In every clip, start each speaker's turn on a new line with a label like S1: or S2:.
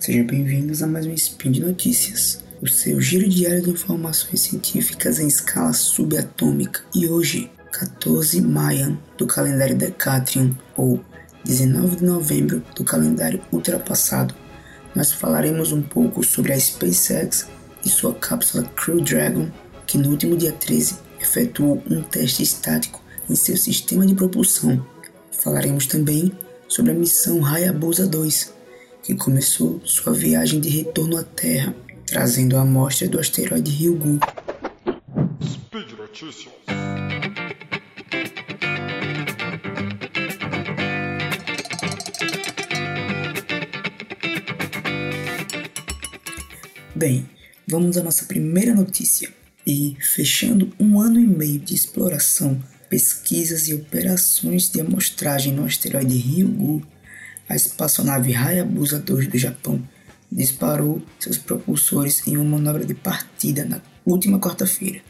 S1: Sejam bem-vindos a mais um Spin de Notícias, o seu giro diário de informações científicas em escala subatômica. E hoje, 14 Mayan do calendário Decatrium, ou 19 de novembro do calendário ultrapassado, nós falaremos um pouco sobre a SpaceX e sua cápsula Crew Dragon, que no último dia 13 efetuou um teste estático em seu sistema de propulsão. Falaremos também sobre a missão Hayabusa 2, que começou sua viagem de retorno à Terra, trazendo a amostra do asteroide Ryugu. Speed Notícias. Bem, vamos à nossa primeira notícia. E, fechando um ano e meio de exploração, pesquisas e operações de amostragem no asteroide Ryugu, a espaçonave Hayabusa 2 do Japão disparou seus propulsores em uma manobra de partida na última quarta-feira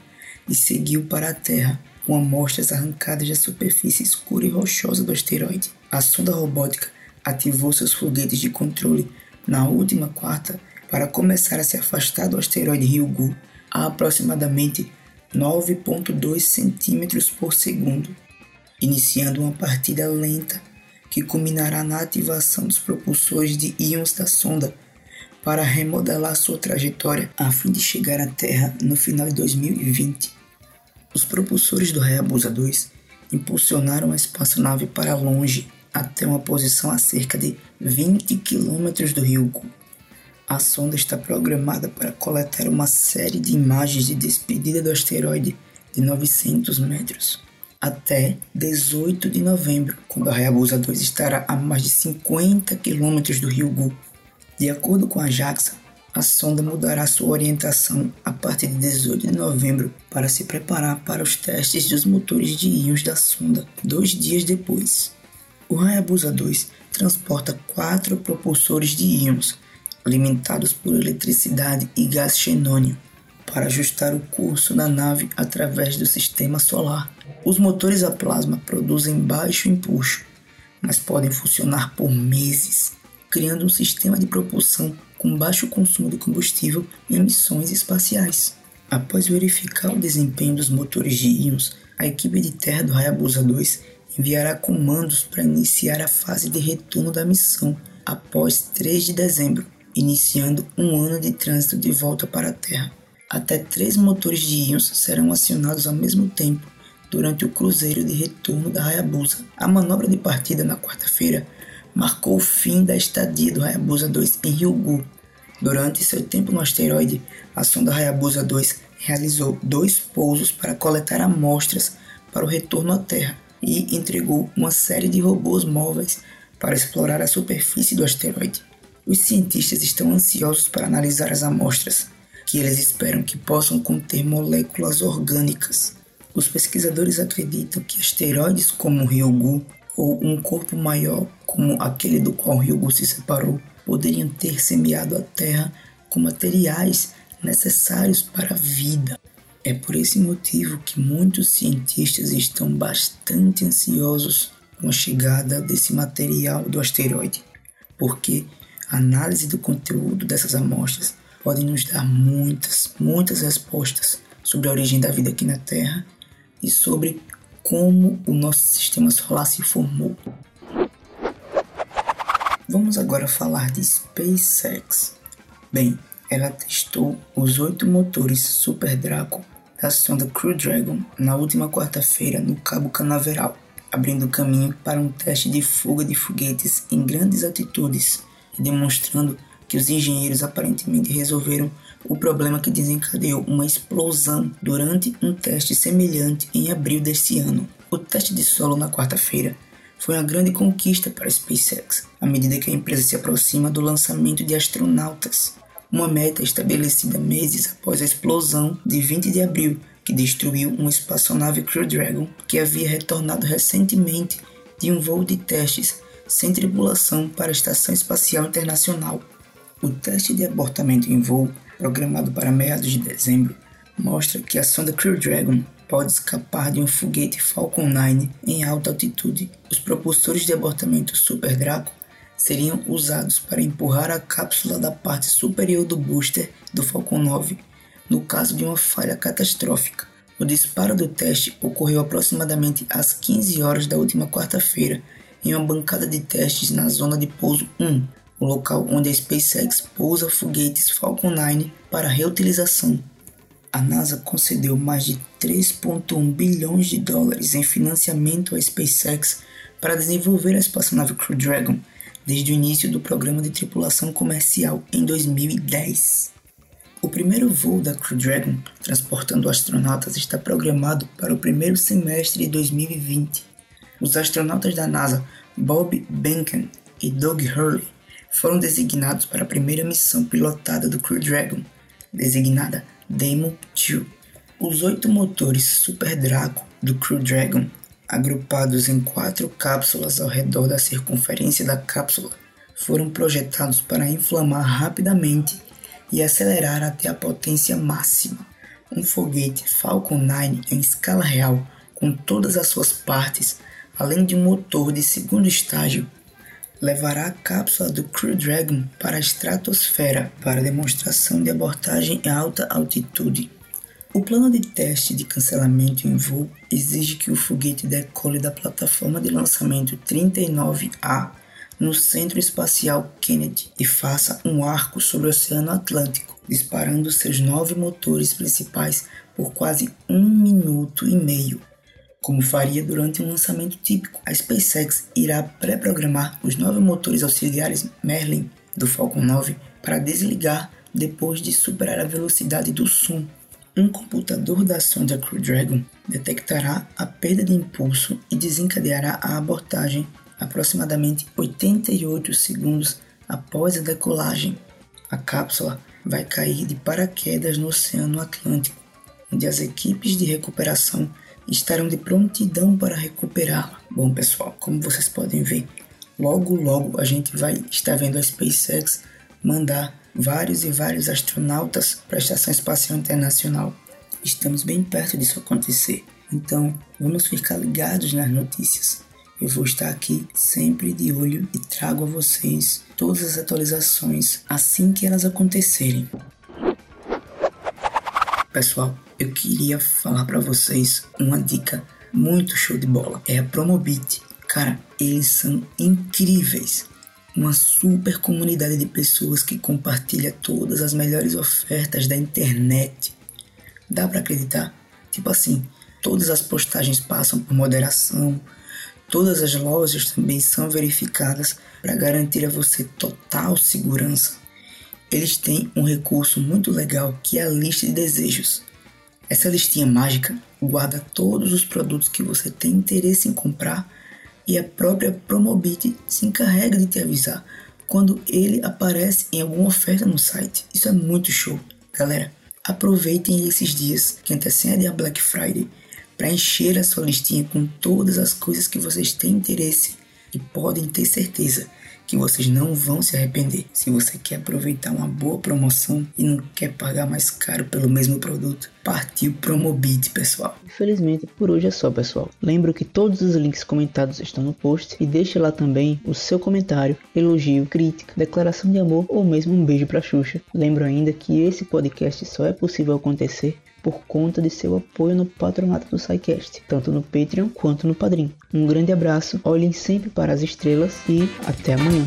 S1: e seguiu para a Terra com amostras arrancadas da superfície escura e rochosa do asteroide. A sonda robótica ativou seus foguetes de controle na última quarta para começar a se afastar do asteroide Ryugu a aproximadamente 9,2 centímetros por segundo, iniciando uma partida lenta que culminará na ativação dos propulsores de íons da sonda para remodelar sua trajetória a fim de chegar à Terra no final de 2020. Os propulsores do Hayabusa 2 impulsionaram a espaçonave para longe até uma posição a cerca de 20 km do Ryugu a sonda está programada para coletar uma série de imagens de despedida do asteroide de 900 metros até 18 de novembro, quando a Hayabusa 2 estará a mais de 50 quilômetros do Ryugu. De acordo com a JAXA, a sonda mudará sua orientação a partir de 18 de novembro para se preparar para os testes dos motores de íons da sonda dois dias depois. O Hayabusa 2 transporta quatro propulsores de íons alimentados por eletricidade e gás xenônio, para ajustar o curso da nave através do sistema solar. Os motores a plasma produzem baixo impulso, mas podem funcionar por meses, criando um sistema de propulsão com baixo consumo de combustível em missões espaciais. Após verificar o desempenho dos motores de íons, a equipe de terra do Hayabusa 2 enviará comandos para iniciar a fase de retorno da missão após 3 de dezembro iniciando um ano de trânsito de volta para a Terra. Até três motores de íons serão acionados ao mesmo tempo durante o cruzeiro de retorno da Hayabusa. A manobra de partida na quarta-feira marcou o fim da estadia do Hayabusa 2 em Ryugu. Durante seu tempo no asteroide, a sonda Hayabusa 2 realizou dois pousos para coletar amostras para o retorno à Terra e entregou uma série de robôs móveis para explorar a superfície do asteroide. Os cientistas estão ansiosos para analisar as amostras, que eles esperam que possam conter moléculas orgânicas. Os pesquisadores acreditam que asteroides como o Ryugu ou um corpo maior como aquele do qual Ryugu se separou poderiam ter semeado a Terra com materiais necessários para a vida. É por esse motivo que muitos cientistas estão bastante ansiosos com a chegada desse material do asteroide, porque a análise do conteúdo dessas amostras pode nos dar muitas, muitas respostas sobre a origem da vida aqui na Terra e sobre como o nosso sistema solar se formou. Vamos agora falar de SpaceX. Bem, ela testou os oito motores Super Draco da sonda Crew Dragon na última quarta-feira no Cabo Canaveral, abrindo caminho para um teste de fuga de foguetes em grandes altitudes demonstrando que os engenheiros aparentemente resolveram o problema que desencadeou uma explosão durante um teste semelhante em abril deste ano. O teste de solo na quarta-feira foi uma grande conquista para a SpaceX, à medida que a empresa se aproxima do lançamento de astronautas, uma meta estabelecida meses após a explosão de 20 de abril, que destruiu uma espaçonave Crew Dragon que havia retornado recentemente de um voo de testes sem tripulação para a Estação Espacial Internacional. O teste de abortamento em voo, programado para meados de dezembro, mostra que a sonda Crew Dragon pode escapar de um foguete Falcon 9 em alta altitude. Os propulsores de abortamento Super Draco seriam usados para empurrar a cápsula da parte superior do booster do Falcon 9 no caso de uma falha catastrófica. O disparo do teste ocorreu aproximadamente às 15 horas da última quarta-feira em uma bancada de testes na zona de pouso 1, o local onde a SpaceX pousa foguetes Falcon 9 para reutilização. A NASA concedeu mais de 3,1 bilhões de dólares em financiamento à SpaceX para desenvolver a espaçonave Crew Dragon desde o início do programa de tripulação comercial em 2010. O primeiro voo da Crew Dragon, transportando astronautas, está programado para o primeiro semestre de 2020. Os astronautas da NASA, Bob Behnken e Doug Hurley, foram designados para a primeira missão pilotada do Crew Dragon, designada Demo 2. Os oito motores Super Draco do Crew Dragon agrupados em quatro cápsulas ao redor da circunferência da cápsula, foram projetados para inflamar rapidamente e acelerar até a potência máxima. Um foguete Falcon 9 em escala real, com todas as suas partes, além de um motor de segundo estágio, levará a cápsula do Crew Dragon para a estratosfera para demonstração de abordagem em alta altitude. O plano de teste de cancelamento em voo exige que o foguete decole da plataforma de lançamento 39A no Centro Espacial Kennedy e faça um arco sobre o Oceano Atlântico, disparando seus nove motores principais por quase um minuto e meio. Como faria durante um lançamento típico, a SpaceX irá pré-programar os nove motores auxiliares Merlin do Falcon 9 para desligar depois de superar a velocidade do som um computador da sonda Crew Dragon detectará a perda de impulso e desencadeará a abortagem aproximadamente 88 segundos após a decolagem. A cápsula vai cair de paraquedas no Oceano Atlântico, onde as equipes de recuperação estarão de prontidão para recuperá-la. Bom, pessoal, como vocês podem ver, logo logo a gente vai estar vendo a SpaceX mandar vários e vários astronautas para a Estação Espacial Internacional. Estamos bem perto disso acontecer, então vamos ficar ligados nas notícias. Eu vou estar aqui sempre de olho e trago a vocês todas as atualizações assim que elas acontecerem. Pessoal, eu queria falar para vocês uma dica muito show de bola. É a Promobit. Cara, eles são incríveis uma super comunidade de pessoas que compartilha todas as melhores ofertas da internet. Dá para acreditar? Tipo assim, todas as postagens passam por moderação, todas as lojas também são verificadas para garantir a você total segurança. Eles têm um recurso muito legal que é a lista de desejos. Essa listinha mágica guarda todos os produtos que você tem interesse em comprar e a própria Promobit se encarrega de te avisar quando ele aparece em alguma oferta no site. Isso é muito show. Galera, aproveitem esses dias que antecedem a Black Friday para encher a sua listinha com todas as coisas que vocês têm interesse e podem ter certeza que vocês não vão se arrepender. Se você quer aproveitar uma boa promoção e não quer pagar mais caro pelo mesmo produto, partiu Promobit, pessoal.
S2: Infelizmente, por hoje é só, pessoal. Lembro que todos os links comentados estão no post e deixe lá também o seu comentário, elogio, crítica, declaração de amor ou mesmo um beijo pra Xuxa. Lembro ainda que esse podcast só é possível acontecer por conta de seu apoio no patronato do SciCast, tanto no Patreon quanto no Padrim. Um grande abraço, olhem sempre para as estrelas e até amanhã.